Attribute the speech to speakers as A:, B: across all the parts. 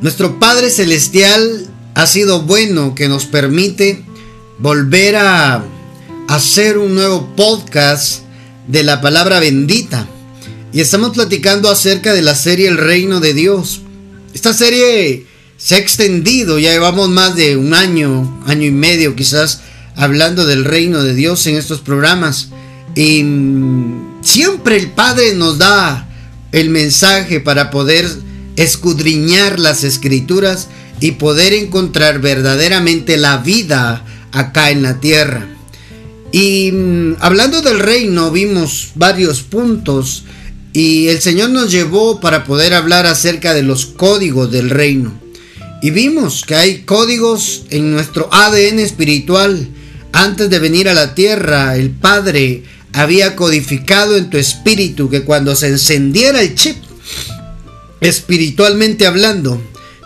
A: Nuestro Padre Celestial ha sido bueno que nos permite volver a hacer un nuevo podcast de la palabra bendita. Y estamos platicando acerca de la serie El Reino de Dios. Esta serie se ha extendido, ya llevamos más de un año, año y medio quizás, hablando del reino de Dios en estos programas. Y siempre el Padre nos da el mensaje para poder escudriñar las escrituras y poder encontrar verdaderamente la vida acá en la tierra. Y mm, hablando del reino vimos varios puntos y el Señor nos llevó para poder hablar acerca de los códigos del reino. Y vimos que hay códigos en nuestro ADN espiritual. Antes de venir a la tierra, el Padre había codificado en tu espíritu que cuando se encendiera el chip, espiritualmente hablando,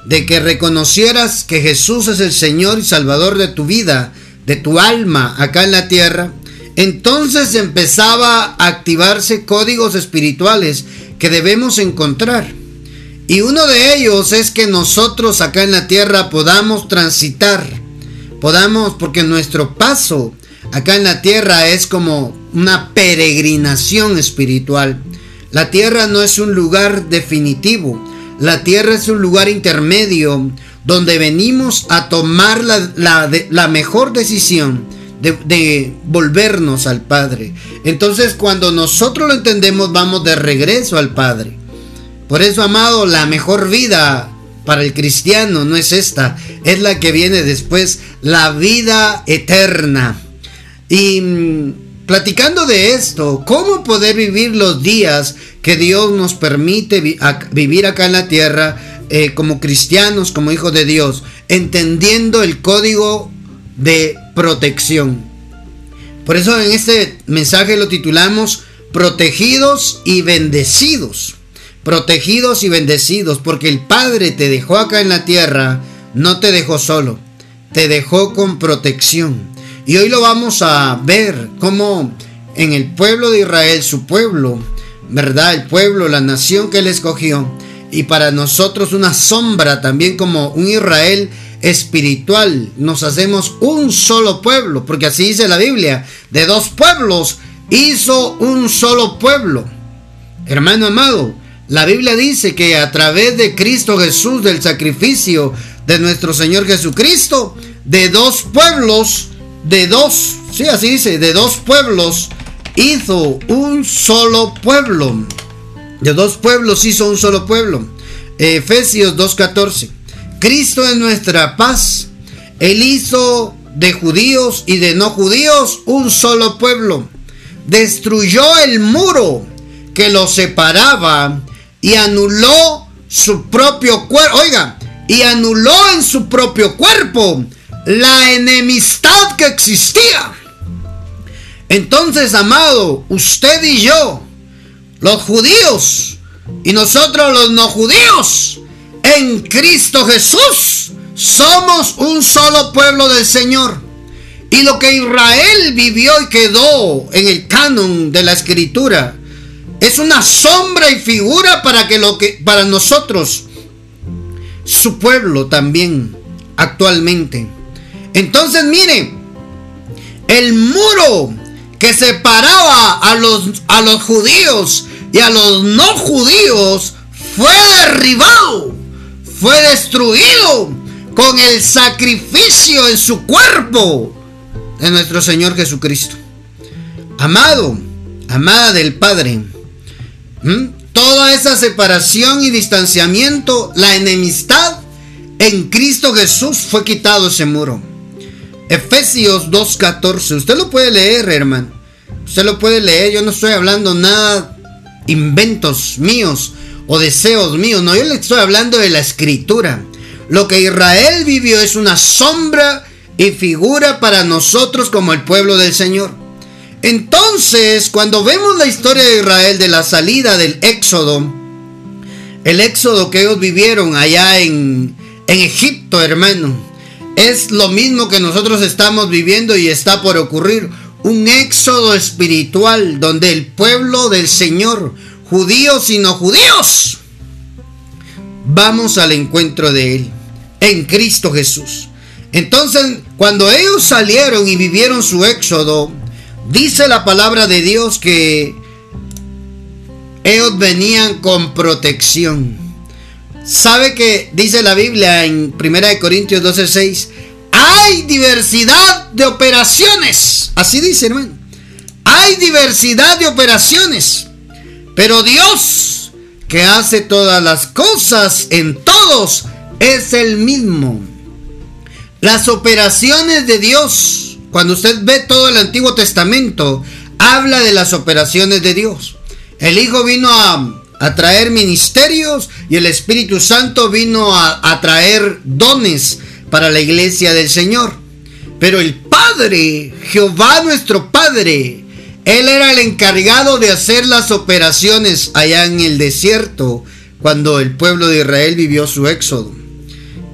A: de que reconocieras que Jesús es el Señor y Salvador de tu vida, de tu alma acá en la tierra, entonces empezaba a activarse códigos espirituales que debemos encontrar. Y uno de ellos es que nosotros acá en la tierra podamos transitar, podamos, porque nuestro paso acá en la tierra es como una peregrinación espiritual. La tierra no es un lugar definitivo, la tierra es un lugar intermedio donde venimos a tomar la, mejor decisión de, de, volvernos al Padre. Entonces cuando nosotros lo entendemos vamos de regreso al Padre. Por eso, amado, la mejor vida para el cristiano no es esta, es la que viene después, la vida eterna. Y mm, platicando de esto, ¿cómo poder vivir los días que Dios nos permite vivir acá en la tierra eh, como cristianos, como hijos de Dios, entendiendo el código de protección. Por eso en este mensaje lo titulamos protegidos y bendecidos. Protegidos y bendecidos, porque el Padre te dejó acá en la tierra, no te dejó solo, te dejó con protección. Y hoy lo vamos a ver como en el pueblo de Israel, su pueblo, ¿verdad? El pueblo, la nación que él escogió. Y para nosotros una sombra también como un Israel espiritual. Nos hacemos un solo pueblo, porque así dice la Biblia. De dos pueblos hizo un solo pueblo. Hermano amado, la Biblia dice que a través de Cristo Jesús, del sacrificio de nuestro Señor Jesucristo, de dos pueblos, de dos, sí, así dice, de dos pueblos, hizo un solo pueblo. De dos pueblos hizo un solo pueblo. Efesios 2.14. Cristo es nuestra paz. Él hizo de judíos y de no judíos un solo pueblo. Destruyó el muro que los separaba y anuló su propio cuerpo. Oiga, y anuló en su propio cuerpo la enemistad que existía entonces, amado, usted y yo, los judíos y nosotros los no judíos, en Cristo Jesús, somos un solo pueblo del Señor. Y lo que Israel vivió y quedó en el canon de la escritura es una sombra y figura para que lo que para nosotros su pueblo también actualmente. Entonces, mire, el muro que separaba a los, a los judíos y a los no judíos fue derribado, fue destruido con el sacrificio en su cuerpo de nuestro Señor Jesucristo. Amado, amada del Padre, toda esa separación y distanciamiento, la enemistad en Cristo Jesús fue quitado ese muro. Efesios 2.14. Usted lo puede leer, hermano. Usted lo puede leer. Yo no estoy hablando nada inventos míos o deseos míos. No, yo le estoy hablando de la escritura. Lo que Israel vivió es una sombra y figura para nosotros como el pueblo del Señor. Entonces, cuando vemos la historia de Israel de la salida del éxodo, el éxodo que ellos vivieron allá en, en Egipto, hermano, es lo mismo que nosotros estamos viviendo y está por ocurrir. Un éxodo espiritual donde el pueblo del Señor, judíos y no judíos, vamos al encuentro de Él, en Cristo Jesús. Entonces, cuando ellos salieron y vivieron su éxodo, dice la palabra de Dios que ellos venían con protección. ¿Sabe que dice la Biblia en 1 Corintios 12:6? Hay diversidad de operaciones. Así dice, hermano. Hay diversidad de operaciones. Pero Dios, que hace todas las cosas en todos, es el mismo. Las operaciones de Dios, cuando usted ve todo el Antiguo Testamento, habla de las operaciones de Dios. El Hijo vino a, traer ministerios y el Espíritu Santo vino a, traer dones para la iglesia del Señor. Pero el Padre, Jehová nuestro Padre, Él era el encargado de hacer las operaciones allá en el desierto cuando el pueblo de Israel vivió su éxodo.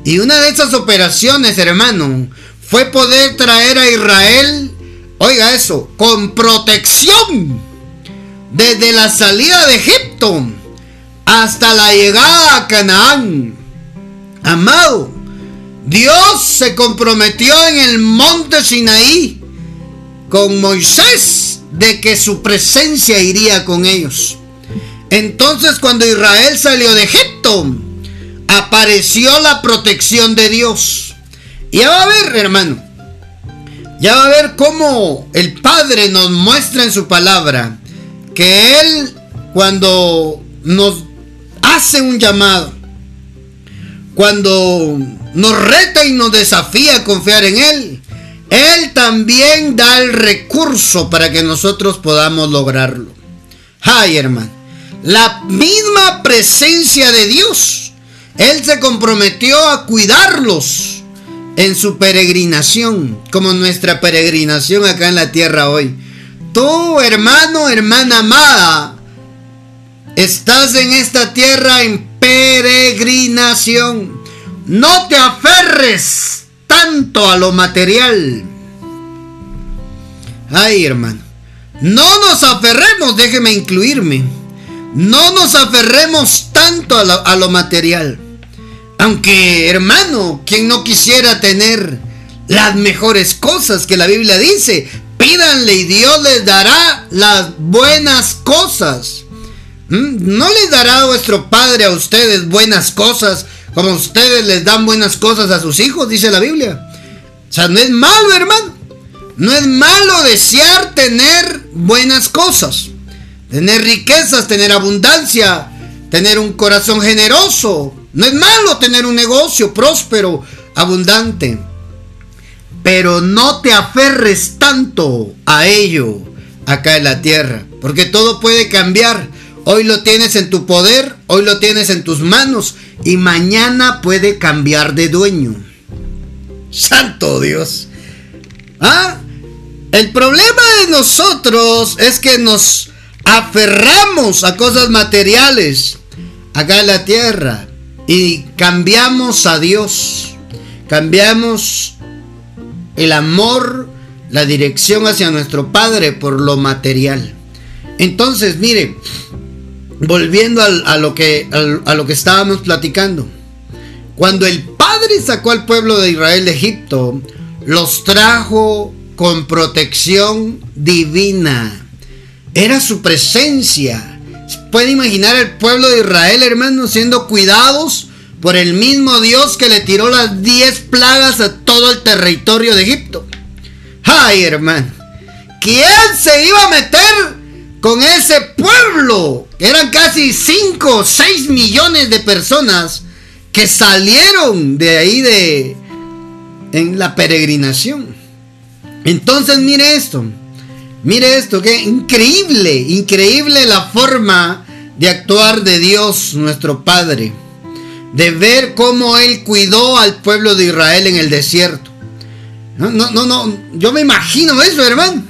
A: Y una de esas operaciones, hermano, fue poder traer a Israel, oiga eso, con protección desde la salida de Egipto hasta la llegada a Canaán. Amado, Dios se comprometió en el monte Sinaí con Moisés de que su presencia iría con ellos. Entonces cuando Israel salió de Egipto, apareció la protección de Dios. Ya va a ver, hermano. Ya va a ver cómo el Padre nos muestra en su palabra que Él cuando nos hace un llamado, cuando nos reta y nos desafía a confiar en Él, Él también da el recurso para que nosotros podamos lograrlo. Ay, hermano, la misma presencia de Dios él se comprometió a cuidarlos en su peregrinación, como nuestra peregrinación acá en la tierra hoy. Tú, hermano, hermana amada, estás en esta tierra en peregrinación. No te aferres tanto a lo material. Ay, hermano. No nos aferremos, déjeme incluirme. No nos aferremos tanto a lo, material. Aunque, hermano, quien no quisiera tener las mejores cosas que la Biblia dice, pídanle y Dios les dará las buenas cosas. ¿Mm? ¿No les dará vuestro Padre a ustedes buenas cosas como ustedes les dan buenas cosas a sus hijos? Dice la Biblia. O sea, no es malo, hermano. No es malo desear tener buenas cosas. Tener riquezas, tener abundancia, tener un corazón generoso, no es malo tener un negocio próspero, abundante. Pero no te aferres tanto a ello acá en la tierra. Porque todo puede cambiar. Hoy lo tienes en tu poder, hoy lo tienes en tus manos y mañana puede cambiar de dueño. Santo Dios. ¿Ah? El problema de nosotros es que nos aferramos a cosas materiales acá en la tierra y cambiamos a Dios, cambiamos el amor, la dirección hacia nuestro Padre por lo material. Entonces, mire, volviendo a, lo que, a lo que estábamos platicando, cuando el Padre sacó al pueblo de Israel de Egipto, los trajo con protección divina. Era su presencia puede imaginar el pueblo de Israel, hermano, siendo cuidados por el mismo Dios que le tiró las diez plagas a todo el territorio de Egipto. Ay, hermano, ¿quién se iba a meter con ese pueblo? Eran casi 5 o 6 millones de personas que salieron de ahí de en la peregrinación. Entonces, mire esto. Mire esto, que increíble, increíble la forma de actuar de Dios nuestro Padre. De ver cómo Él cuidó al pueblo de Israel en el desierto. No, no, no, no. Yo me imagino eso, hermano.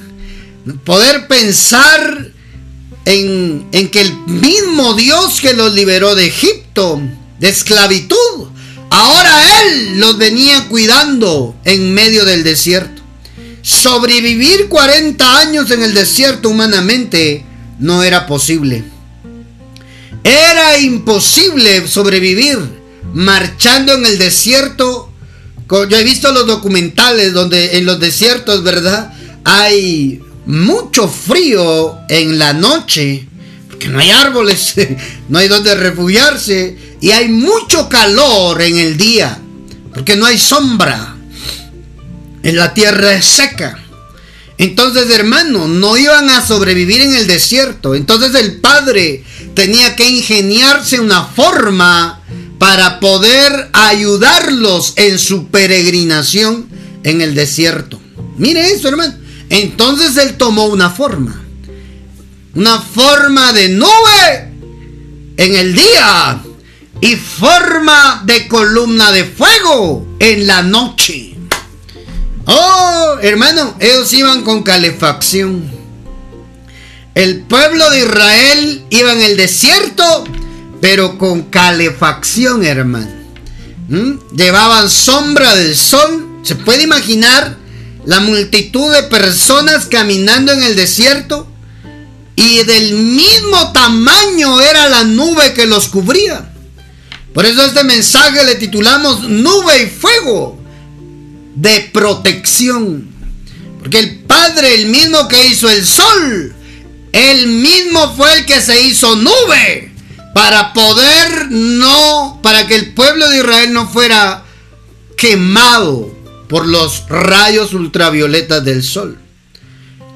A: Poder pensar en, que el mismo Dios que los liberó de Egipto, de esclavitud, ahora Él los venía cuidando en medio del desierto. Sobrevivir 40 años en el desierto humanamente no era posible. Era imposible sobrevivir marchando en el desierto. Yo he visto los documentales donde en los desiertos, ¿verdad? Hay mucho frío en la noche, porque no hay árboles, no hay donde refugiarse, y hay mucho calor en el día, porque no hay sombra. En la tierra es seca. Entonces, hermano, no iban a sobrevivir en el desierto. Entonces el padre tenía que ingeniarse una forma para poder ayudarlos en su peregrinación en el desierto. Mire eso, hermano. Entonces él tomó una forma. Una forma de nube en el día y forma de columna de fuego en la noche. Oh, hermano, ellos iban con calefacción. El pueblo de Israel iba en el desierto, pero con calefacción, hermano. ¿Mm? Llevaban sombra del sol. ¿Se puede imaginar la multitud de personas caminando en el desierto? Y del mismo tamaño era la nube que los cubría. Por eso este mensaje le titulamos Nube y Fuego de protección. Porque el Padre, el mismo que hizo el sol, el mismo fue el que se hizo nube para poder no, para que el pueblo de Israel no fuera quemado por los rayos ultravioletas del sol.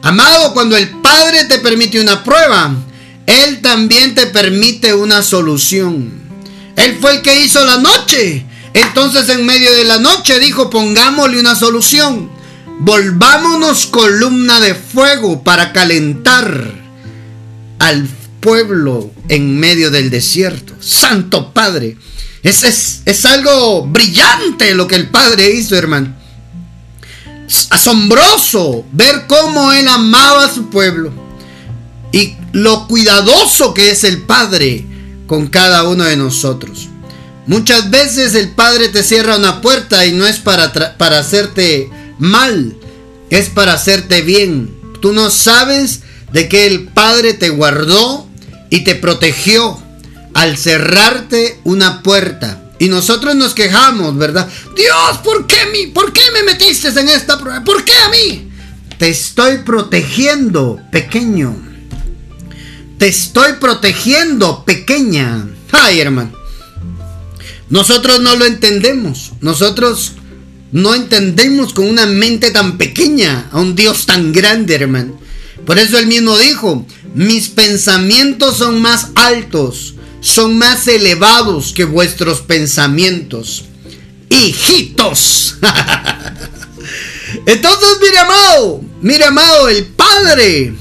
A: Amado, cuando el Padre te permite una prueba, Él también te permite una solución. Él fue el que hizo la noche entonces en medio de la noche dijo, pongámosle una solución. Volvámonos columna de fuego para calentar al pueblo en medio del desierto. Santo Padre. Es, es, es algo brillante lo que el Padre hizo, hermano. Asombroso ver cómo Él amaba a su pueblo. Y lo cuidadoso que es el Padre con cada uno de nosotros. Muchas veces el Padre te cierra una puerta y no es para, para hacerte mal, es para hacerte bien. Tú no sabes de que el Padre te guardó y te protegió al cerrarte una puerta. Y nosotros nos quejamos, ¿verdad? Dios, ¿por qué, ¿por qué me metiste en esta prueba? ¿Por qué a mí? Te estoy protegiendo, pequeño. Te estoy protegiendo, pequeña. Ay, hermano. Nosotros no lo entendemos. Nosotros no entendemos con una mente tan pequeña a un Dios tan grande, hermano. Por eso él mismo dijo, mis pensamientos son más altos, son más elevados que vuestros pensamientos. Hijitos. Entonces, mire amado, mire amado, el Padre,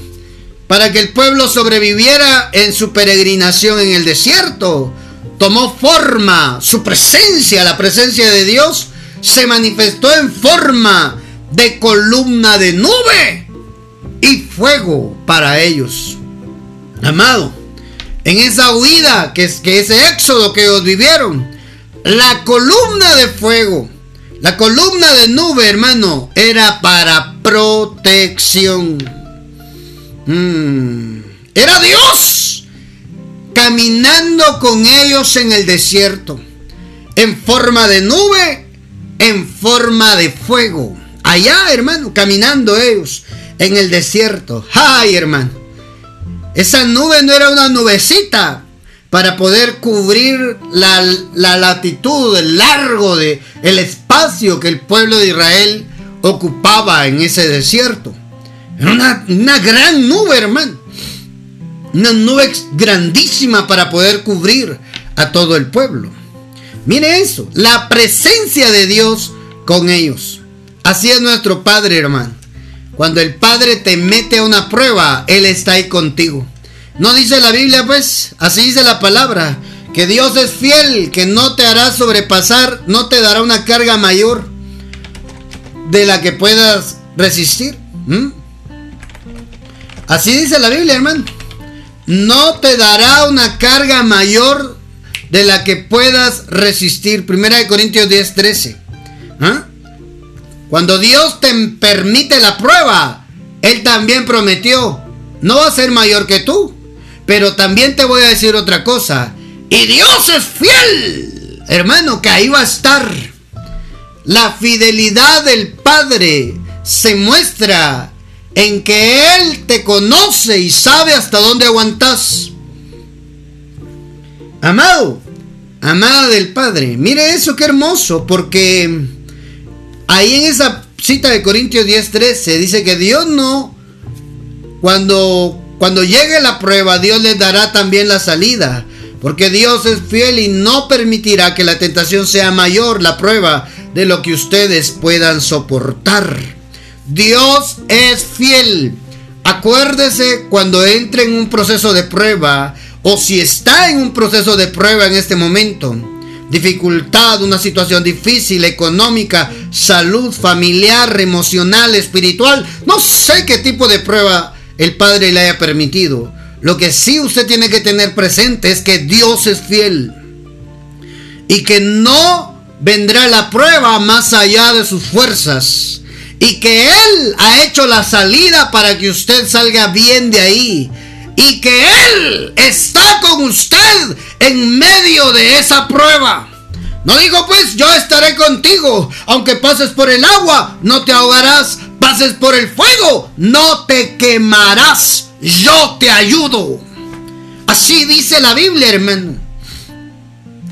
A: para que el pueblo sobreviviera en su peregrinación en el desierto, tomó forma, su presencia, la presencia de Dios, se manifestó en forma de columna de nube y fuego para ellos. Amado, en esa huida, que, es, que ese éxodo que ellos vivieron, la columna de fuego, la columna de nube, hermano, era para protección. Mm, era Dios caminando con ellos en el desierto, en forma de nube, en forma de fuego. Allá, hermano, caminando ellos en el desierto. ¡Ay, hermano! Esa nube no era una nubecita para poder cubrir la, latitud, el largo de el espacio que el pueblo de Israel ocupaba en ese desierto. Era una, una gran nube, hermano una nube grandísima para poder cubrir a todo el pueblo. Mire eso, la presencia de Dios con ellos. Así es nuestro Padre, hermano. Cuando el Padre te mete a una prueba, Él está ahí contigo. No dice la Biblia, pues, así dice la palabra, que Dios es fiel, que no te hará sobrepasar, no te dará una carga mayor de la que puedas resistir. Así dice la Biblia, hermano no te dará una carga mayor de la que puedas resistir. Primera de Corintios 10, 13. ¿Ah? Cuando Dios te permite la prueba, Él también prometió, no va a ser mayor que tú. Pero también te voy a decir otra cosa. Y Dios es fiel. hermano, que ahí va a estar. La fidelidad del Padre se muestra en que Él te conoce y sabe hasta dónde aguantas. Amado, amada del Padre, mire eso, qué hermoso, porque ahí en esa cita de Corintios 10:13 dice que Dios no, cuando, cuando llegue la prueba, Dios les dará también la salida. Porque Dios es fiel y no permitirá que la tentación sea mayor, la prueba, de lo que ustedes puedan soportar. Dios es fiel. Acuérdese cuando entre en un proceso de prueba o si está en un proceso de prueba en este momento. Dificultad, una situación difícil, económica, salud, familiar, emocional, espiritual. No sé qué tipo de prueba el Padre le haya permitido. Lo que sí usted tiene que tener presente es que Dios es fiel. Y que no vendrá la prueba más allá de sus fuerzas. Y que Él ha hecho la salida para que usted salga bien de ahí. Y que Él está con usted en medio de esa prueba. No digo pues, yo estaré contigo. Aunque pases por el agua, no te ahogarás. Pases por el fuego, no te quemarás. Yo te ayudo. Así dice la Biblia, hermano.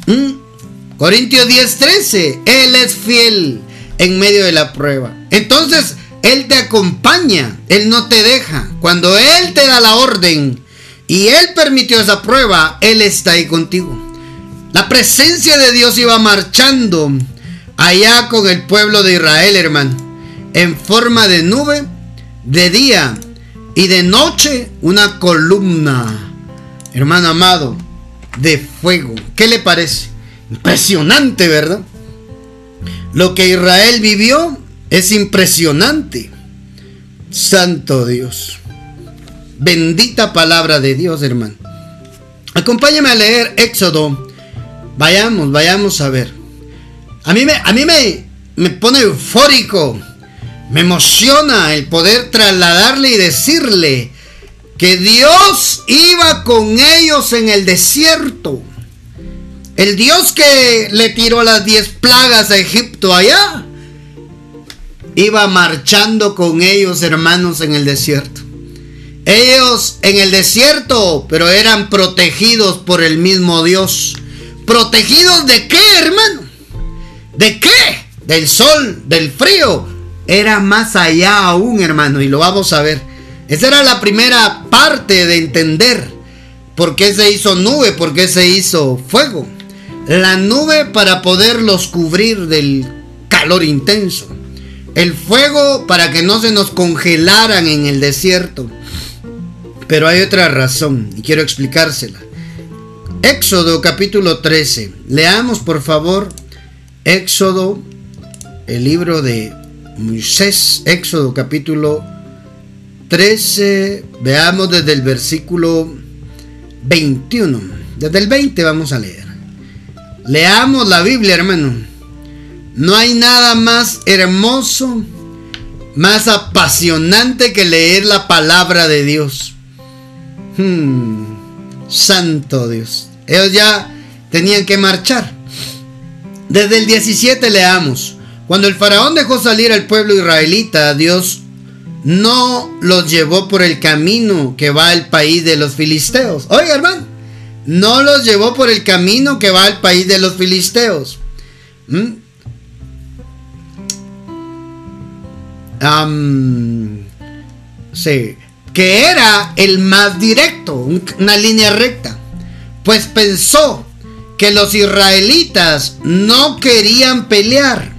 A: ¿Mm? Corintios 10:13, Él es fiel en medio de la prueba. Entonces, Él te acompaña, Él no te deja. Cuando Él te da la orden y Él permitió esa prueba, Él está ahí contigo. La presencia de Dios iba marchando allá con el pueblo de Israel, hermano, en forma de nube, de día y de noche una columna, hermano amado, de fuego. ¿Qué le parece? Impresionante, ¿verdad? Lo que Israel vivió es impresionante. Santo Dios. Bendita palabra de Dios, hermano. Acompáñame a leer Éxodo. Vayamos, vayamos a ver. A mí me, a mí me, me pone eufórico. Me emociona el poder trasladarle y decirle que Dios iba con ellos en el desierto. El Dios que le tiró las diez plagas a Egipto allá, iba marchando con ellos, hermanos, en el desierto. Ellos en el desierto, pero eran protegidos por el mismo Dios. ¿Protegidos de qué, hermano? ¿De qué? Del sol, del frío. Era más allá aún, hermano, y lo vamos a ver. Esa era la primera parte de entender por qué se hizo nube, por qué se hizo fuego la nube para poderlos cubrir del calor intenso, el fuego para que no se nos congelaran en el desierto. Pero hay otra razón y quiero explicársela. Éxodo capítulo 13. Leamos por favor Éxodo, el libro de Moisés, Éxodo capítulo 13. Veamos desde el versículo 21. Desde el 20 vamos a leer. Leamos la Biblia, hermano. No hay nada más hermoso, más apasionante que leer la palabra de Dios. Hmm, santo Dios. Ellos ya tenían que marchar. Desde el 17 leamos. Cuando el faraón dejó salir al pueblo israelita, Dios no los llevó por el camino que va al país de los filisteos. Oiga, hermano no los llevó por el camino que va al país de los filisteos. ¿Mm? sí, que era el más directo, una línea recta. Pues pensó que los israelitas no querían pelear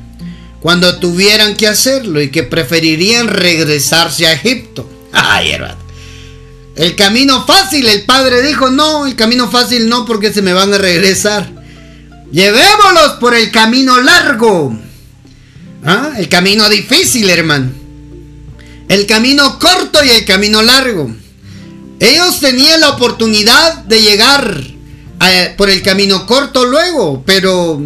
A: cuando tuvieran que hacerlo y que preferirían regresarse a Egipto. Ay, hermano. El camino fácil, el padre dijo, no, el camino fácil no porque se me van a regresar. Llevémoslos por el camino largo. ¿Ah? El camino difícil, hermano. El camino corto y el camino largo. Ellos tenían la oportunidad de llegar eh, por el camino corto luego, pero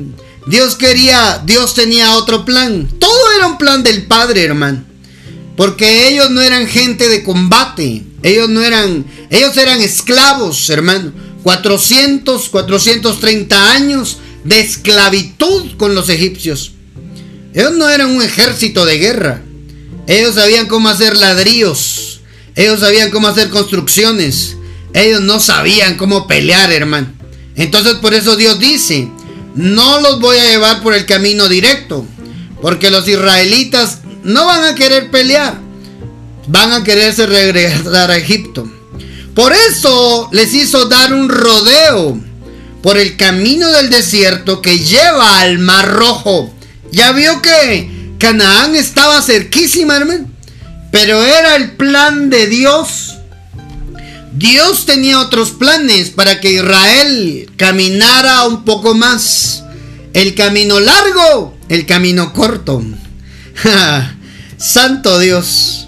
A: Dios quería, Dios tenía otro plan. Todo era un plan del Padre, hermano. Porque ellos no eran gente de combate. Ellos no eran, ellos eran esclavos, hermano. 400, 430 años de esclavitud con los egipcios. Ellos no eran un ejército de guerra. Ellos sabían cómo hacer ladrillos. Ellos sabían cómo hacer construcciones. Ellos no sabían cómo pelear, hermano. Entonces por eso Dios dice, no los voy a llevar por el camino directo. Porque los israelitas no van a querer pelear. Van a quererse regresar a Egipto. Por eso les hizo dar un rodeo por el camino del desierto que lleva al Mar Rojo. Ya vio que Canaán estaba cerquísima, hermano. Pero era el plan de Dios. Dios tenía otros planes para que Israel caminara un poco más. El camino largo, el camino corto. Santo Dios.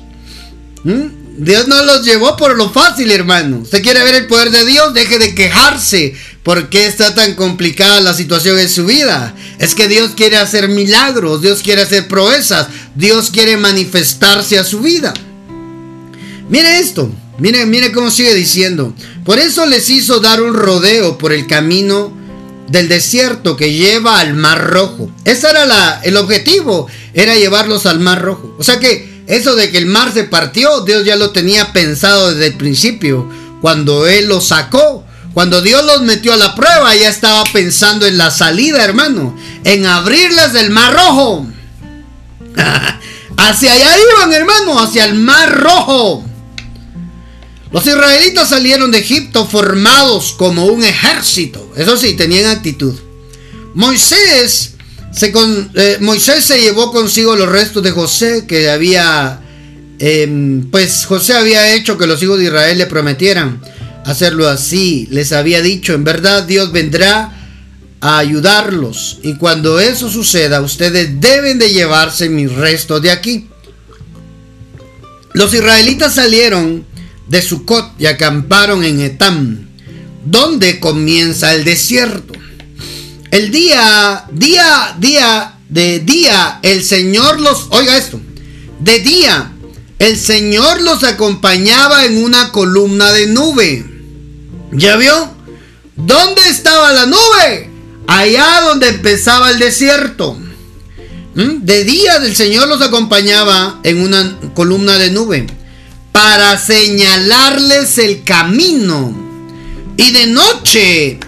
A: ¿Mm? Dios no los llevó por lo fácil, hermano. ¿Usted quiere ver el poder de Dios? Deje de quejarse. ¿Por qué está tan complicada la situación en su vida? Es que Dios quiere hacer milagros, Dios quiere hacer proezas, Dios quiere manifestarse a su vida. Mire esto, mire, mire cómo sigue diciendo. Por eso les hizo dar un rodeo por el camino del desierto que lleva al Mar Rojo. Ese era la, el objetivo, era llevarlos al Mar Rojo. O sea que eso de que el mar se partió, Dios ya lo tenía pensado desde el principio. Cuando Él los sacó, cuando Dios los metió a la prueba, ya estaba pensando en la salida, hermano. En abrirles del mar rojo. hacia allá iban, hermano, hacia el mar rojo. Los israelitas salieron de Egipto formados como un ejército. Eso sí, tenían actitud. Moisés eh, Moisés se llevó consigo los restos de José que había, em, pues José había hecho que los hijos de Israel le prometieran hacerlo así. Les había dicho, en verdad Dios vendrá a ayudarlos. Y cuando eso suceda, ustedes deben de llevarse mis restos de aquí. Los israelitas salieron de Sucot y acamparon en Etam, donde comienza el desierto. El día, día, día, de día, el Señor los, oiga esto, de día, el Señor los acompañaba en una columna de nube. ¿Ya vio? ¿Dónde estaba la nube? Allá donde empezaba el desierto. ¿Mm? De día el Señor los acompañaba en una columna de nube para señalarles el camino. Y de noche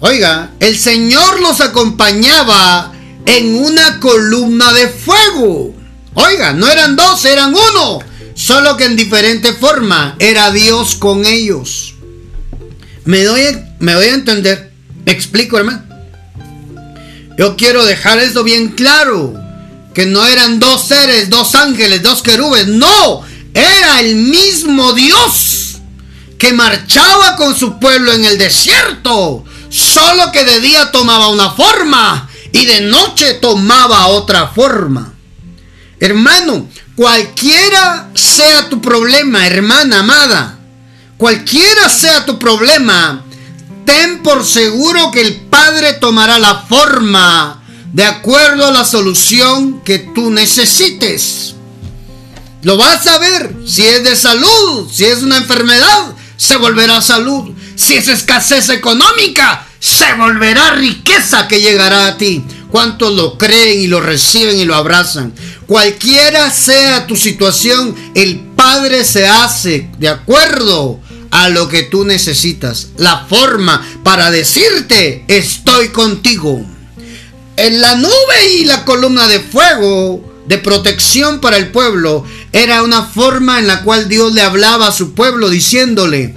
A: Oiga, el Señor los acompañaba en una columna de fuego. Oiga, no eran dos, eran uno. Solo que en diferente forma era Dios con ellos. Me doy, me a entender. ¿Me explico, hermano? Yo quiero dejar eso bien claro. Que no eran dos seres, dos ángeles, dos querubes. No, era el mismo Dios que marchaba con su pueblo en el desierto Solo que de día tomaba una forma y de noche tomaba otra forma. Hermano, cualquiera sea tu problema, hermana amada, cualquiera sea tu problema, ten por seguro que el Padre tomará la forma de acuerdo a la solución que tú necesites. Lo vas a ver, si es de salud, si es una enfermedad, se volverá salud. Si es escasez económica, se volverá riqueza que llegará a ti. ¿Cuántos lo creen y lo reciben y lo abrazan? Cualquiera sea tu situación, el Padre se hace de acuerdo a lo que tú necesitas. La forma para decirte, estoy contigo. En la nube y la columna de fuego de protección para el pueblo era una forma en la cual Dios le hablaba a su pueblo diciéndole,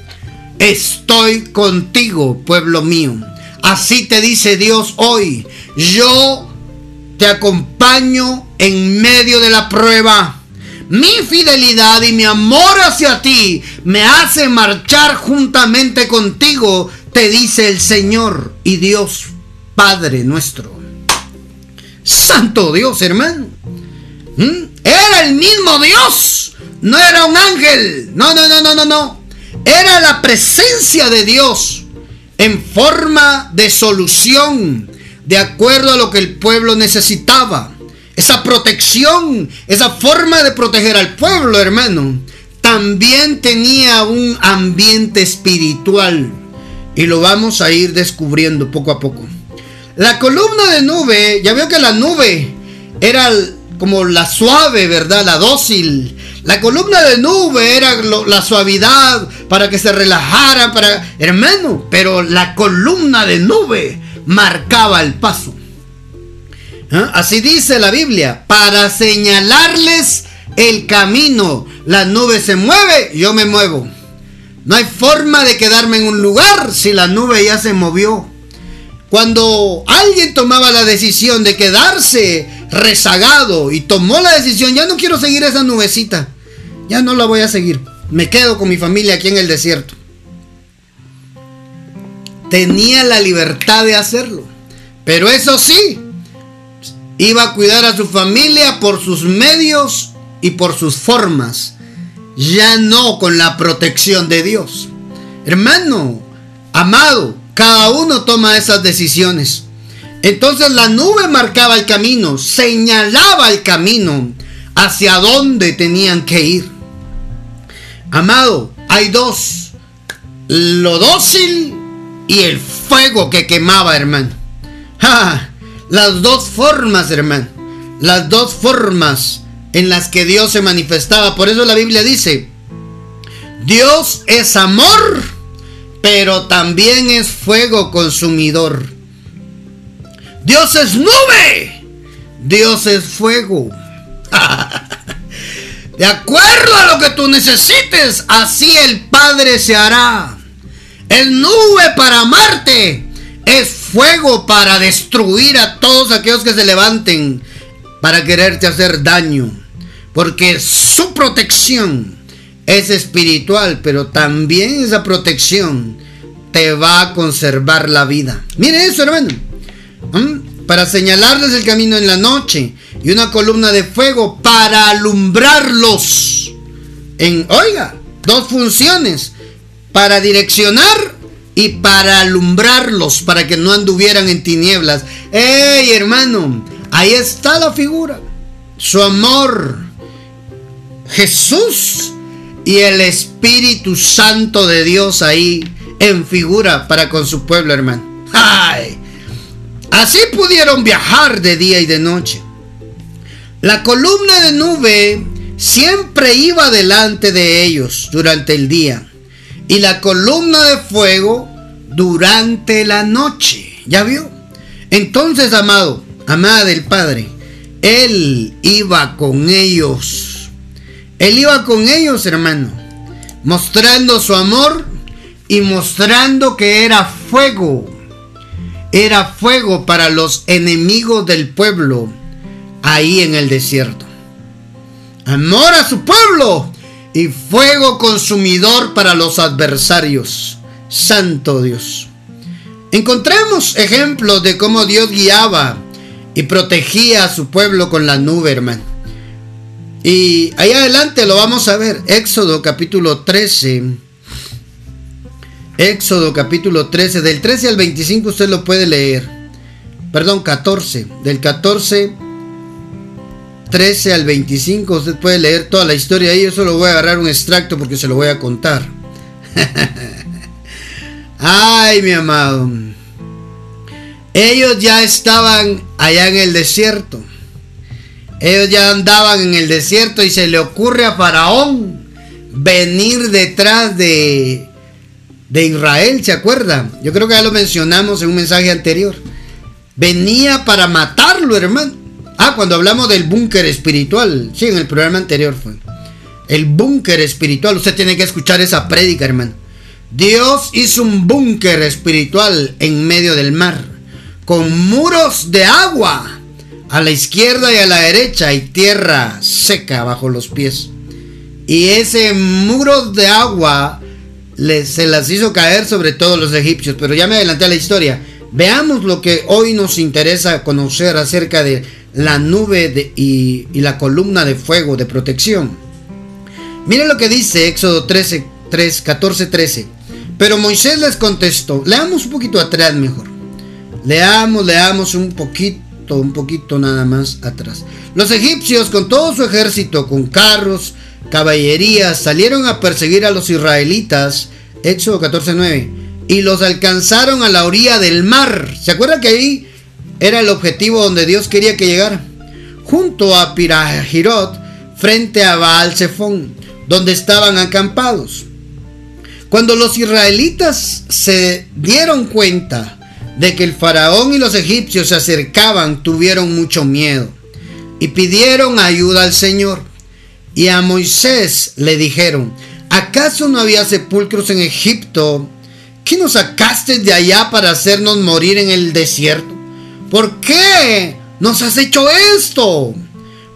A: estoy contigo, pueblo mío. Así te dice Dios hoy, yo te acompaño en medio de la prueba. Mi fidelidad y mi amor hacia ti me hace marchar juntamente contigo, te dice el Señor y Dios Padre nuestro. Santo Dios, hermano. ¿Mm? Era el mismo Dios. No era un ángel. No, no, no, no, no, no. Era la presencia de Dios en forma de solución de acuerdo a lo que el pueblo necesitaba. Esa protección, esa forma de proteger al pueblo, hermano, también tenía un ambiente espiritual. Y lo vamos a ir descubriendo poco a poco. La columna de nube, ya veo que la nube era como la suave, ¿verdad? La dócil. La columna de nube era la suavidad para que se relajara, para hermano, pero la columna de nube marcaba el paso. ¿Ah? Así dice la Biblia, para señalarles el camino. La nube se mueve, yo me muevo. No hay forma de quedarme en un lugar si la nube ya se movió. Cuando alguien tomaba la decisión de quedarse rezagado y tomó la decisión, ya no quiero seguir esa nubecita, ya no la voy a seguir, me quedo con mi familia aquí en el desierto. Tenía la libertad de hacerlo, pero eso sí, iba a cuidar a su familia por sus medios y por sus formas, ya no con la protección de Dios. Hermano, amado, cada uno toma esas decisiones. Entonces la nube marcaba el camino, señalaba el camino hacia dónde tenían que ir. Amado, hay dos, lo dócil y el fuego que quemaba, hermano. las dos formas, hermano. Las dos formas en las que Dios se manifestaba. Por eso la Biblia dice, Dios es amor, pero también es fuego consumidor. Dios es nube, Dios es fuego. De acuerdo a lo que tú necesites, así el Padre se hará. Es nube para amarte, es fuego para destruir a todos aquellos que se levanten para quererte hacer daño. Porque su protección es espiritual, pero también esa protección te va a conservar la vida. Mire eso, hermano. ¿Mm? Para señalarles el camino en la noche y una columna de fuego para alumbrarlos. En, oiga, dos funciones. Para direccionar y para alumbrarlos, para que no anduvieran en tinieblas. ¡Ey, hermano! Ahí está la figura. Su amor. Jesús y el Espíritu Santo de Dios ahí en figura para con su pueblo, hermano. ¡Ay! Así pudieron viajar de día y de noche. La columna de nube siempre iba delante de ellos durante el día y la columna de fuego durante la noche. ¿Ya vio? Entonces, amado, amada del Padre, Él iba con ellos. Él iba con ellos, hermano, mostrando su amor y mostrando que era fuego. Era fuego para los enemigos del pueblo ahí en el desierto. Amor a su pueblo y fuego consumidor para los adversarios. Santo Dios. Encontremos ejemplos de cómo Dios guiaba y protegía a su pueblo con la nube, hermano. Y ahí adelante lo vamos a ver. Éxodo capítulo 13. Éxodo capítulo 13. Del 13 al 25 usted lo puede leer. Perdón, 14. Del 14 13 al 25 usted puede leer toda la historia ahí. Yo solo voy a agarrar un extracto porque se lo voy a contar. Ay, mi amado. Ellos ya estaban allá en el desierto. Ellos ya andaban en el desierto y se le ocurre a Faraón venir detrás de, de Israel, ¿se acuerda? Yo creo que ya lo mencionamos en un mensaje anterior. Venía para matarlo, hermano. Ah, cuando hablamos del búnker espiritual. Sí, en el programa anterior fue. El búnker espiritual. Usted tiene que escuchar esa prédica, hermano. Dios hizo un búnker espiritual en medio del mar. Con muros de agua. A la izquierda y a la derecha y tierra seca bajo los pies. Y ese muro de agua se las hizo caer sobre todos los egipcios. Pero ya me adelanté a la historia. Veamos lo que hoy nos interesa conocer acerca de la nube y, la columna de fuego de protección. Miren lo que dice Éxodo 13, 3, 14, 13. Pero Moisés les contestó, leamos un poquito atrás mejor. Leamos, leamos un poquito, un poquito nada más atrás. Los egipcios con todo su ejército, con carros, caballerías, salieron a perseguir a los israelitas. Éxodo 14, 9. Y los alcanzaron a la orilla del mar. ¿Se acuerdan que ahí era el objetivo donde Dios quería que llegara. Junto a Pirahirot, frente a Baal Zephon, donde estaban acampados. Cuando los israelitas se dieron cuenta de que el faraón y los egipcios se acercaban, tuvieron mucho miedo y pidieron ayuda al Señor. Y a Moisés le dijeron, ¿acaso no había sepulcros en Egipto? ¿Qué nos sacaste de allá para hacernos morir en el desierto? ¿Por qué nos has hecho esto?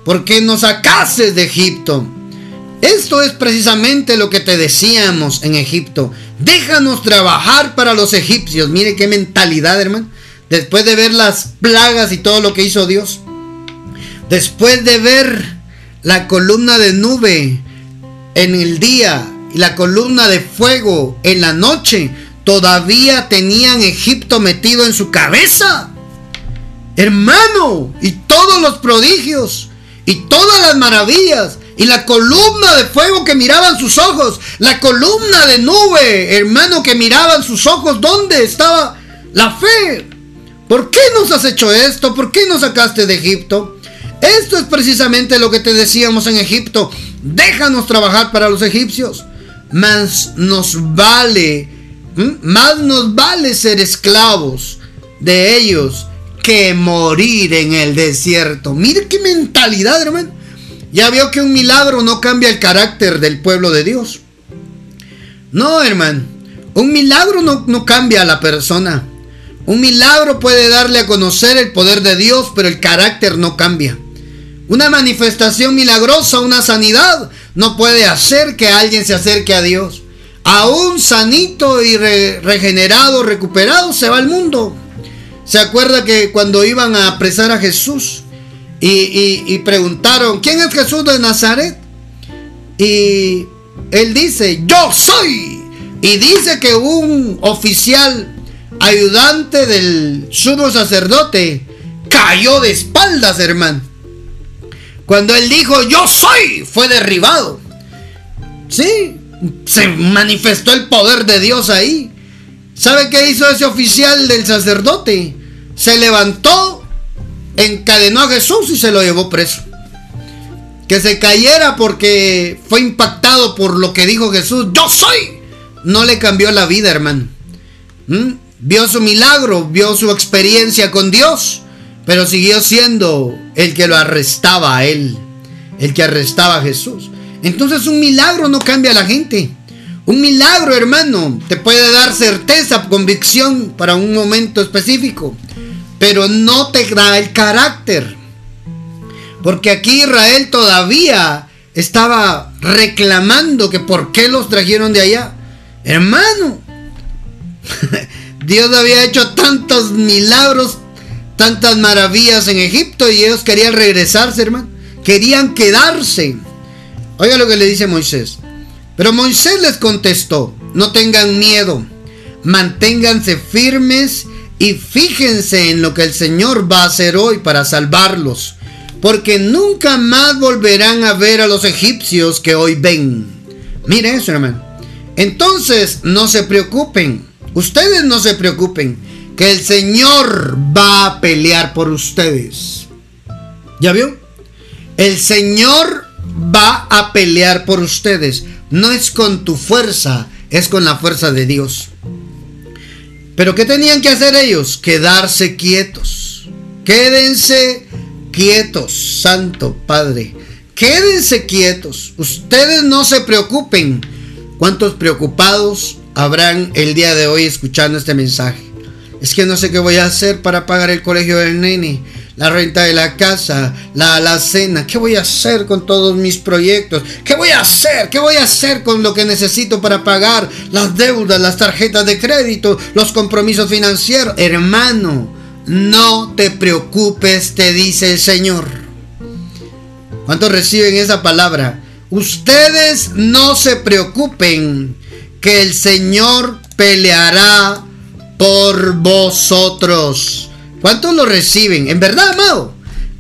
A: ¿Por qué nos sacaste de Egipto? Esto es precisamente lo que te decíamos en Egipto. Déjanos trabajar para los egipcios. Mire qué mentalidad, hermano. Después de ver las plagas y todo lo que hizo Dios. Después de ver la columna de nube en el día y la columna de fuego en la noche, todavía tenían Egipto metido en su cabeza. Hermano, y todos los prodigios y todas las maravillas y la columna de fuego que miraban sus ojos, la columna de nube, hermano, que miraban sus ojos, ¿dónde estaba la fe? ¿Por qué nos has hecho esto? ¿Por qué nos sacaste de Egipto? Esto es precisamente lo que te decíamos en Egipto. Déjanos trabajar para los egipcios. Más nos vale, más nos vale ser esclavos de ellos que morir en el desierto. Mire qué mentalidad, hermano. Ya vio que un milagro no cambia el carácter del pueblo de Dios. No, hermano. Un milagro no, no cambia a la persona. Un milagro puede darle a conocer el poder de Dios, pero el carácter no cambia. Una manifestación milagrosa, una sanidad, no puede hacer que alguien se acerque a Dios. Aún sanito y regenerado, recuperado, se va al mundo. ¿Se acuerda que cuando iban a apresar a Jesús, y, preguntaron, ¿quién es Jesús de Nazaret? Y él dice, yo soy. Y dice que un oficial ayudante del sumo sacerdote cayó de espaldas, hermano. Cuando él dijo, yo soy, fue derribado. Sí, se manifestó el poder de Dios ahí. ¿Sabe qué hizo ese oficial del sacerdote? Se levantó encadenó a Jesús y se lo llevó preso. Que se cayera porque fue impactado por lo que dijo Jesús, yo soy. No le cambió la vida, hermano. ¿Mm? Vio su milagro, vio su experiencia con Dios, pero siguió siendo el que lo arrestaba a él, el que arrestaba a Jesús. Entonces un milagro no cambia a la gente. Un milagro, hermano, te puede dar certeza, convicción para un momento específico pero no te da el carácter. Porque aquí Israel todavía estaba reclamando que por qué los trajeron de allá. Hermano, Dios había hecho tantos milagros, tantas maravillas en Egipto y ellos querían regresarse, hermano. Querían quedarse. Oiga lo que le dice Moisés. Pero Moisés les contestó, no tengan miedo, manténganse firmes y fíjense en lo que el Señor va a hacer hoy para salvarlos, porque nunca más volverán a ver a los egipcios que hoy ven. Mire eso, hermano. Entonces, no se preocupen. Ustedes no se preocupen, que el Señor va a pelear por ustedes. ¿Ya vio? El Señor va a pelear por ustedes. No es con tu fuerza, es con la fuerza de Dios. Pero ¿qué tenían que hacer ellos? Quedarse quietos. Quédense quietos, Santo Padre. Quédense quietos. Ustedes no se preocupen. ¿Cuántos preocupados habrán el día de hoy escuchando este mensaje? Es que no sé qué voy a hacer para pagar el colegio del nene la renta de la casa, la alacena. ¿Qué voy a hacer con todos mis proyectos? ¿Qué voy a hacer? ¿Qué voy a hacer con lo que necesito para pagar las deudas, las tarjetas de crédito, los compromisos financieros? Hermano, no te preocupes, te dice el Señor. ¿Cuántos reciben esa palabra? Ustedes no se preocupen, que el Señor peleará por vosotros. ¿Cuántos lo reciben? En verdad, amado.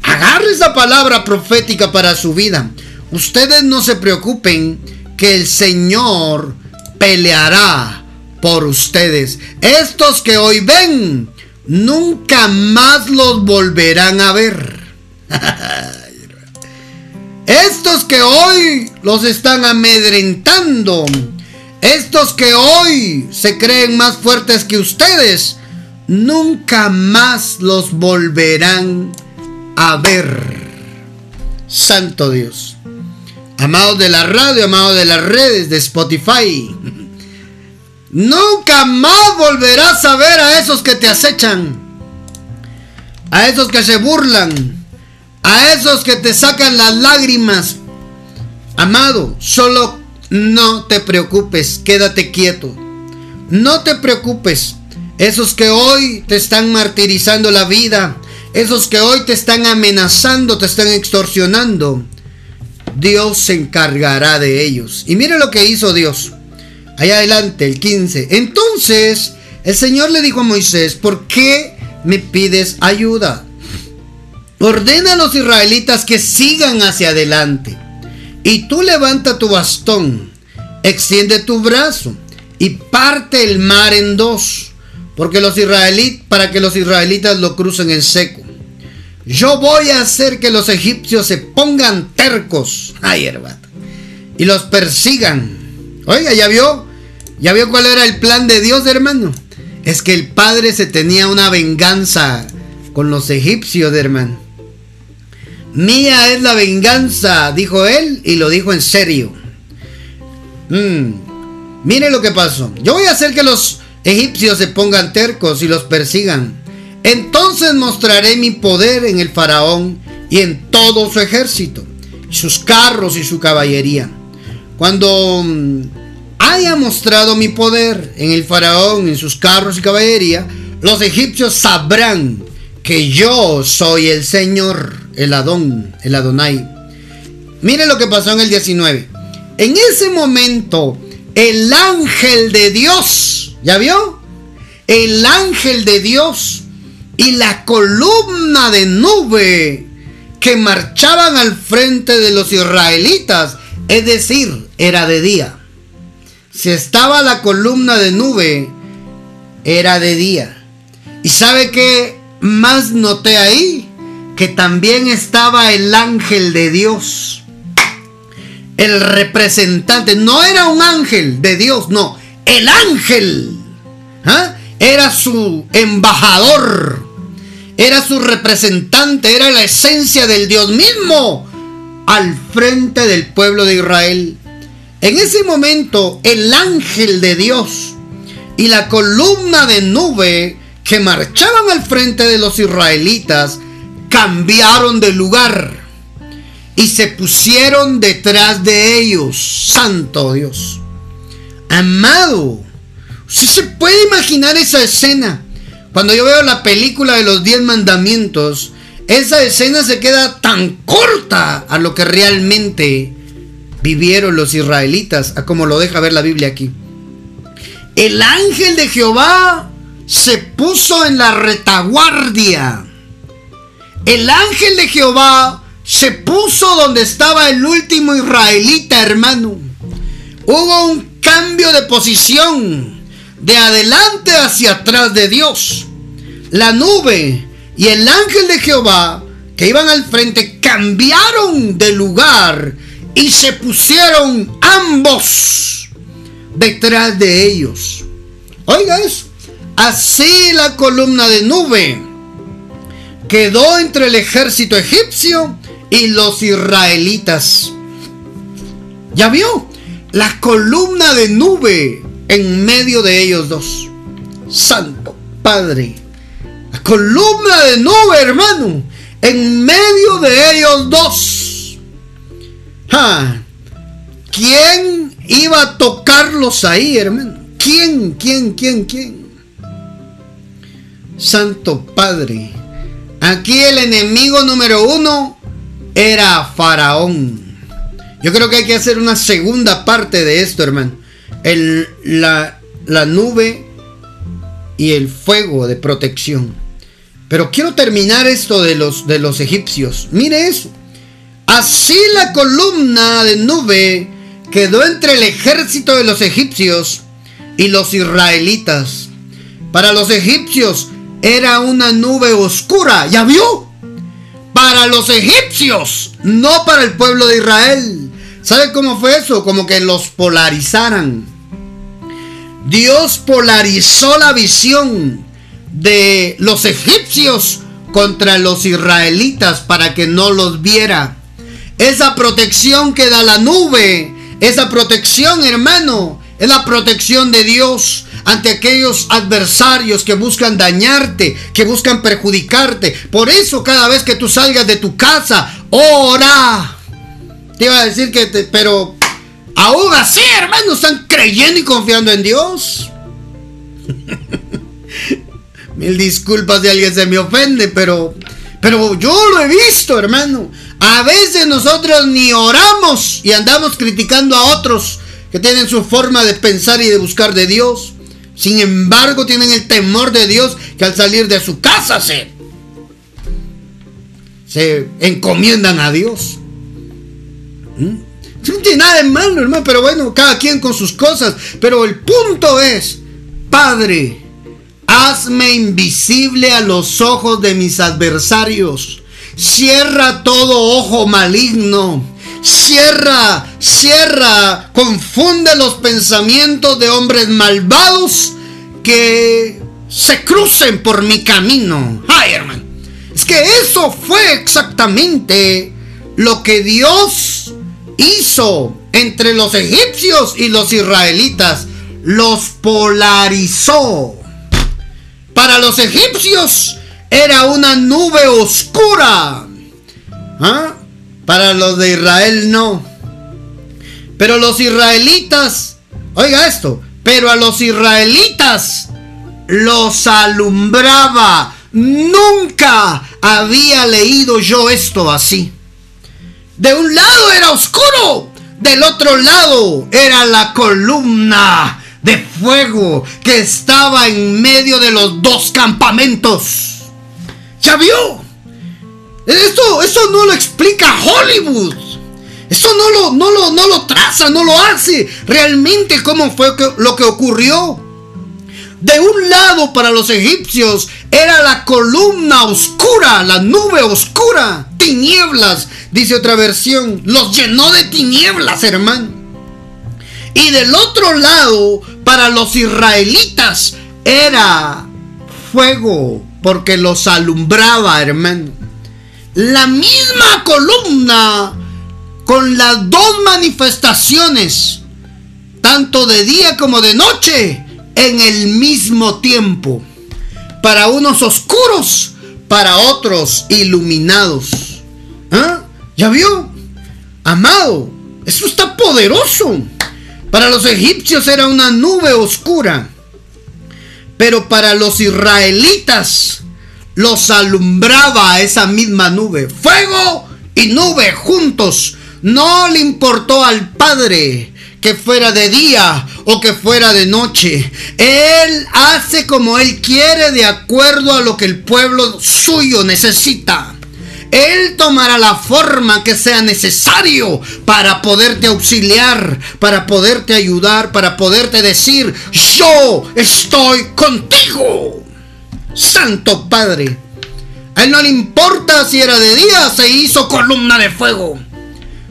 A: Agarre esa palabra profética para su vida. Ustedes no se preocupen que el Señor peleará por ustedes. Estos que hoy ven, nunca más los volverán a ver. Estos que hoy los están amedrentando, estos que hoy se creen más fuertes que ustedes, nunca más los volverán a ver. Santo Dios. Amados de la radio, amados de las redes, de Spotify. Nunca más volverás a ver a esos que te acechan. A esos que se burlan. A esos que te sacan las lágrimas. Amado, solo no te preocupes, quédate quieto. No te preocupes. Esos que hoy te están martirizando la vida, esos que hoy te están amenazando, te están extorsionando, Dios se encargará de ellos. Y mire lo que hizo Dios. Allá adelante, el 15. Entonces, el Señor le dijo a Moisés, ¿por qué me pides ayuda? Ordena a los israelitas que sigan hacia adelante. Y tú levanta tu bastón, extiende tu brazo y parte el mar en dos, porque los israelitas, para que los israelitas lo crucen en seco. Yo voy a hacer que los egipcios se pongan tercos, ay hermano, y los persigan. Oiga, ¿ya vio? ¿Ya vio cuál era el plan de Dios, hermano? Es que el padre se tenía una venganza con los egipcios, hermano. Mía es la venganza, dijo él, y lo dijo en serio. Mm, mire lo que pasó. Yo voy a hacer que los egipcios se pongan tercos y los persigan. Entonces mostraré mi poder en el faraón y en todo su ejército, sus carros y su caballería. Cuando mm, haya mostrado mi poder en el faraón, en sus carros y caballería, los egipcios sabrán que yo soy el Señor el Adón, el Adonai. Mire lo que pasó en el 19. En ese momento, el ángel de Dios, ¿ya vio? El ángel de Dios y la columna de nube que marchaban al frente de los israelitas, es decir, era de día. Si estaba la columna de nube, era de día. ¿Y sabe qué más noté ahí? que también estaba el ángel de Dios. El representante, no era un ángel de Dios, no, el ángel. ¿ah? Era su embajador, era su representante, era la esencia del Dios mismo al frente del pueblo de Israel. En ese momento, el ángel de Dios y la columna de nube que marchaban al frente de los israelitas cambiaron de lugar y se pusieron detrás de ellos. Santo Dios. Amado. Si se puede imaginar esa escena. Cuando yo veo la película de los diez mandamientos, esa escena se queda tan corta a lo que realmente vivieron los israelitas, a como lo deja ver la Biblia aquí. El ángel de Jehová se puso en la retaguardia el ángel de Jehová se puso donde estaba el último israelita, hermano. Hubo un cambio de posición de adelante hacia atrás de Dios. La nube y el ángel de Jehová que iban al frente cambiaron de lugar y se pusieron ambos detrás de ellos. Oiga eso. Así la columna de nube quedó entre el ejército egipcio y los israelitas. ¿Ya vio? La columna de nube en medio de ellos dos. Santo Padre. La columna de nube, hermano. En medio de ellos dos. ¿Quién iba a tocarlos ahí, hermano? ¿Quién, quién, quién, quién? Santo Padre. Aquí el enemigo número uno era Faraón. Yo creo que hay que hacer una segunda parte de esto, hermano. El, la, la nube y el fuego de protección. Pero quiero terminar esto de los, de los egipcios. Mire eso. Así la columna de nube quedó entre el ejército de los egipcios y los israelitas. Para los egipcios era una nube oscura. ¿Ya vio? Para los egipcios, no para el pueblo de Israel. ¿Sabe cómo fue eso? Como que los polarizaran. Dios polarizó la visión de los egipcios contra los israelitas para que no los viera. Esa protección que da la nube, esa protección, hermano, es la protección de Dios ante aquellos adversarios que buscan dañarte, que buscan perjudicarte. Por eso cada vez que tú salgas de tu casa, ora. Te iba a decir que, te, pero aún así, hermano, están creyendo y confiando en Dios. Mil disculpas si alguien se me ofende, pero, pero yo lo he visto, hermano. A veces nosotros ni oramos y andamos criticando a otros que tienen su forma de pensar y de buscar de Dios. Sin embargo, tienen el temor de Dios que al salir de su casa se, se encomiendan a Dios. ¿Mm? No tiene nada de hermano, pero bueno, cada quien con sus cosas. Pero el punto es, Padre, hazme invisible a los ojos de mis adversarios. Cierra todo ojo maligno cierra, cierra, confunde los pensamientos de hombres malvados que se crucen por mi camino. Ay, hermano. Es que eso fue exactamente lo que Dios hizo entre los egipcios y los israelitas. Los polarizó. Para los egipcios era una nube oscura. ¿Ah? Para los de Israel no. Pero los israelitas, oiga esto, pero a los israelitas los alumbraba. Nunca había leído yo esto así. De un lado era oscuro, del otro lado era la columna de fuego que estaba en medio de los dos campamentos. ¿Ya vio? Eso no lo explica Hollywood. Eso no lo, no lo, no lo traza, no lo hace. Realmente cómo fue lo que ocurrió. De un lado para los egipcios era la columna oscura, la nube oscura, tinieblas, dice otra versión. Los llenó de tinieblas, hermano. Y del otro lado, para los israelitas, era fuego, porque los alumbraba, hermano la misma columna con las dos manifestaciones, tanto de día como de noche, en el mismo tiempo. Para unos oscuros, para otros iluminados. ¿Ah? ¿Ya vio? Amado, eso está poderoso. Para los egipcios era una nube oscura. Pero para los israelitas los alumbraba esa misma nube. Fuego y nube juntos. No le importó al Padre que fuera de día o que fuera de noche. Él hace como Él quiere de acuerdo a lo que el pueblo suyo necesita. Él tomará la forma que sea necesario para poderte auxiliar, para poderte ayudar, para poderte decir, yo estoy contigo. Santo Padre. A él no le importa si era de día, se hizo columna de fuego.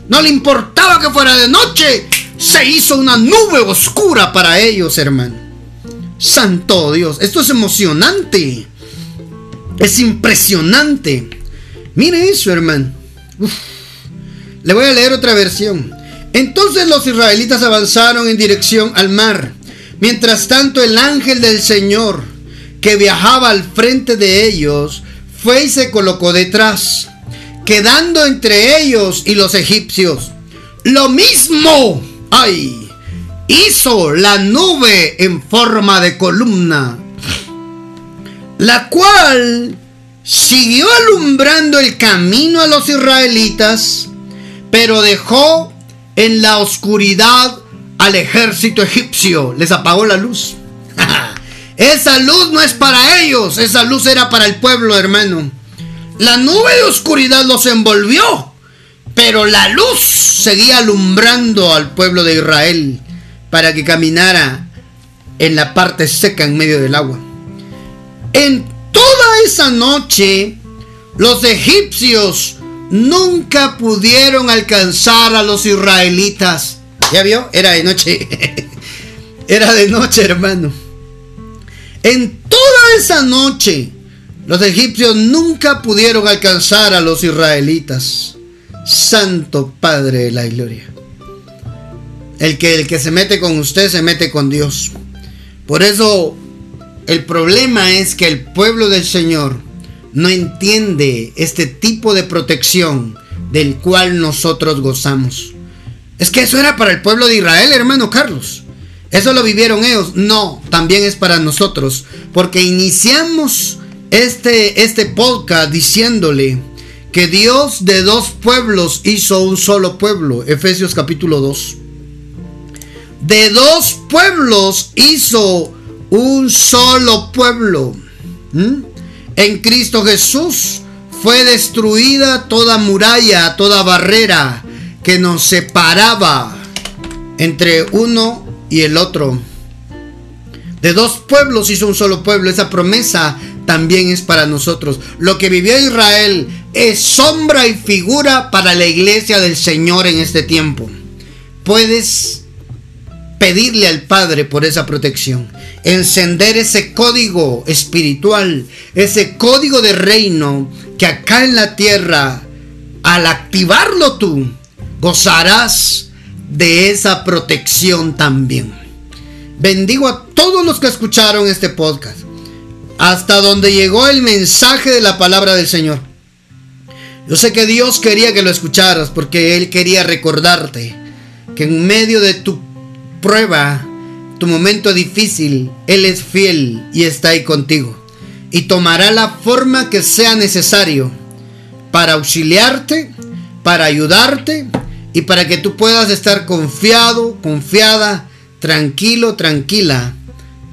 A: No le importaba que fuera de noche, se hizo una nube oscura para ellos, hermano. Santo Dios, esto es emocionante. Es impresionante. Mire eso, hermano. Le voy a leer otra versión. Entonces los israelitas avanzaron en dirección al mar. Mientras tanto el ángel del Señor que viajaba al frente de ellos, fue y se colocó detrás, quedando entre ellos y los egipcios. Lo mismo, ay, hizo la nube en forma de columna, la cual siguió alumbrando el camino a los israelitas, pero dejó en la oscuridad al ejército egipcio, les apagó la luz. Esa luz no es para ellos, esa luz era para el pueblo, hermano. La nube de oscuridad los envolvió, pero la luz seguía alumbrando al pueblo de Israel para que caminara en la parte seca en medio del agua. En todo esa noche los egipcios nunca pudieron alcanzar a los israelitas. ¿Ya vio? Era de noche. Era de noche, hermano. En toda esa noche, los egipcios nunca pudieron alcanzar a los israelitas. Santo Padre de la Gloria. El que, el que se mete con usted se mete con Dios. Por eso el problema es que el pueblo del Señor no entiende este tipo de protección del cual nosotros gozamos. Es que eso era para el pueblo de Israel, hermano Carlos. Eso lo vivieron ellos. No, también es para nosotros. Porque iniciamos este, este podcast diciéndole que Dios de dos pueblos hizo un solo pueblo. Efesios capítulo 2. De dos pueblos hizo un solo pueblo. ¿Mm? En Cristo Jesús fue destruida toda muralla, toda barrera que nos separaba entre uno y el otro. De dos pueblos hizo un solo pueblo. Esa promesa también es para nosotros. Lo que vivió Israel es sombra y figura para la iglesia del Señor en este tiempo. Puedes pedirle al Padre por esa protección. Encender ese código espiritual, ese código de reino que acá en la tierra, al activarlo tú, gozarás de esa protección también. Bendigo a todos los que escucharon este podcast, hasta donde llegó el mensaje de la palabra del Señor. Yo sé que Dios quería que lo escucharas porque Él quería recordarte que en medio de tu prueba, tu momento difícil, Él es fiel y está ahí contigo. Y tomará la forma que sea necesario para auxiliarte, para ayudarte y para que tú puedas estar confiado, confiada, tranquilo, tranquila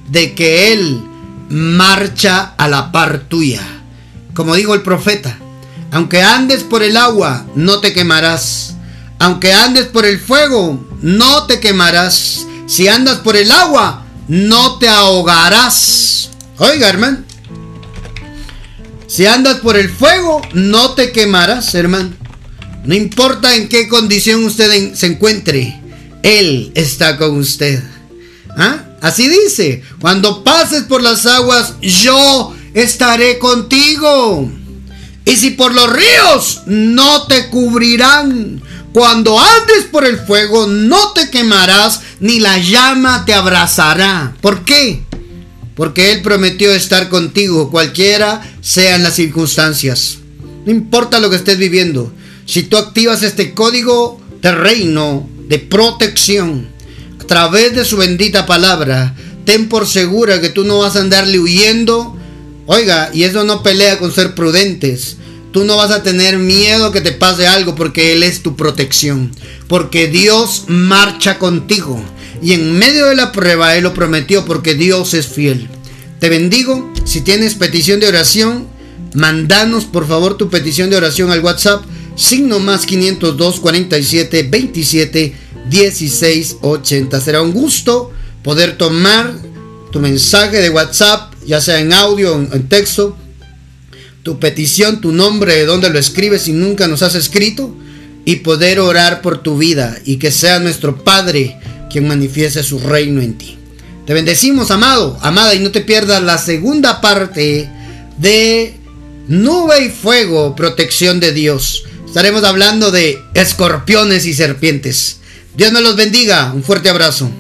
A: de que Él marcha a la par tuya. Como dijo el profeta, aunque andes por el agua, no te quemarás. Aunque andes por el fuego, no te quemarás. Si andas por el agua, no te ahogarás. Oiga, hermano. Si andas por el fuego, no te quemarás, hermano. No importa en qué condición usted se encuentre, Él está con usted. ¿Ah? Así dice, cuando pases por las aguas, yo estaré contigo. Y si por los ríos, no te cubrirán. Cuando andes por el fuego no te quemarás, ni la llama te abrazará. ¿Por qué? Porque Él prometió estar contigo, cualquiera sean las circunstancias. No importa lo que estés viviendo. Si tú activas este código de reino, de protección, a través de su bendita palabra, ten por segura que tú no vas a andarle huyendo. Oiga, y eso no pelea con ser prudentes. Tú no vas a tener miedo que te pase algo porque Él es tu protección. Porque Dios marcha contigo. Y en medio de la prueba Él lo prometió porque Dios es fiel. Te bendigo. Si tienes petición de oración, mandanos por favor tu petición de oración al WhatsApp. Signo más 502 47 27 16 80. Será un gusto poder tomar tu mensaje de WhatsApp, ya sea en audio o en texto tu petición, tu nombre, de dónde lo escribes si nunca nos has escrito, y poder orar por tu vida y que sea nuestro Padre quien manifieste su reino en ti. Te bendecimos, amado, amada, y no te pierdas la segunda parte de Nube y Fuego, protección de Dios. Estaremos hablando de escorpiones y serpientes. Dios me los bendiga. Un fuerte abrazo.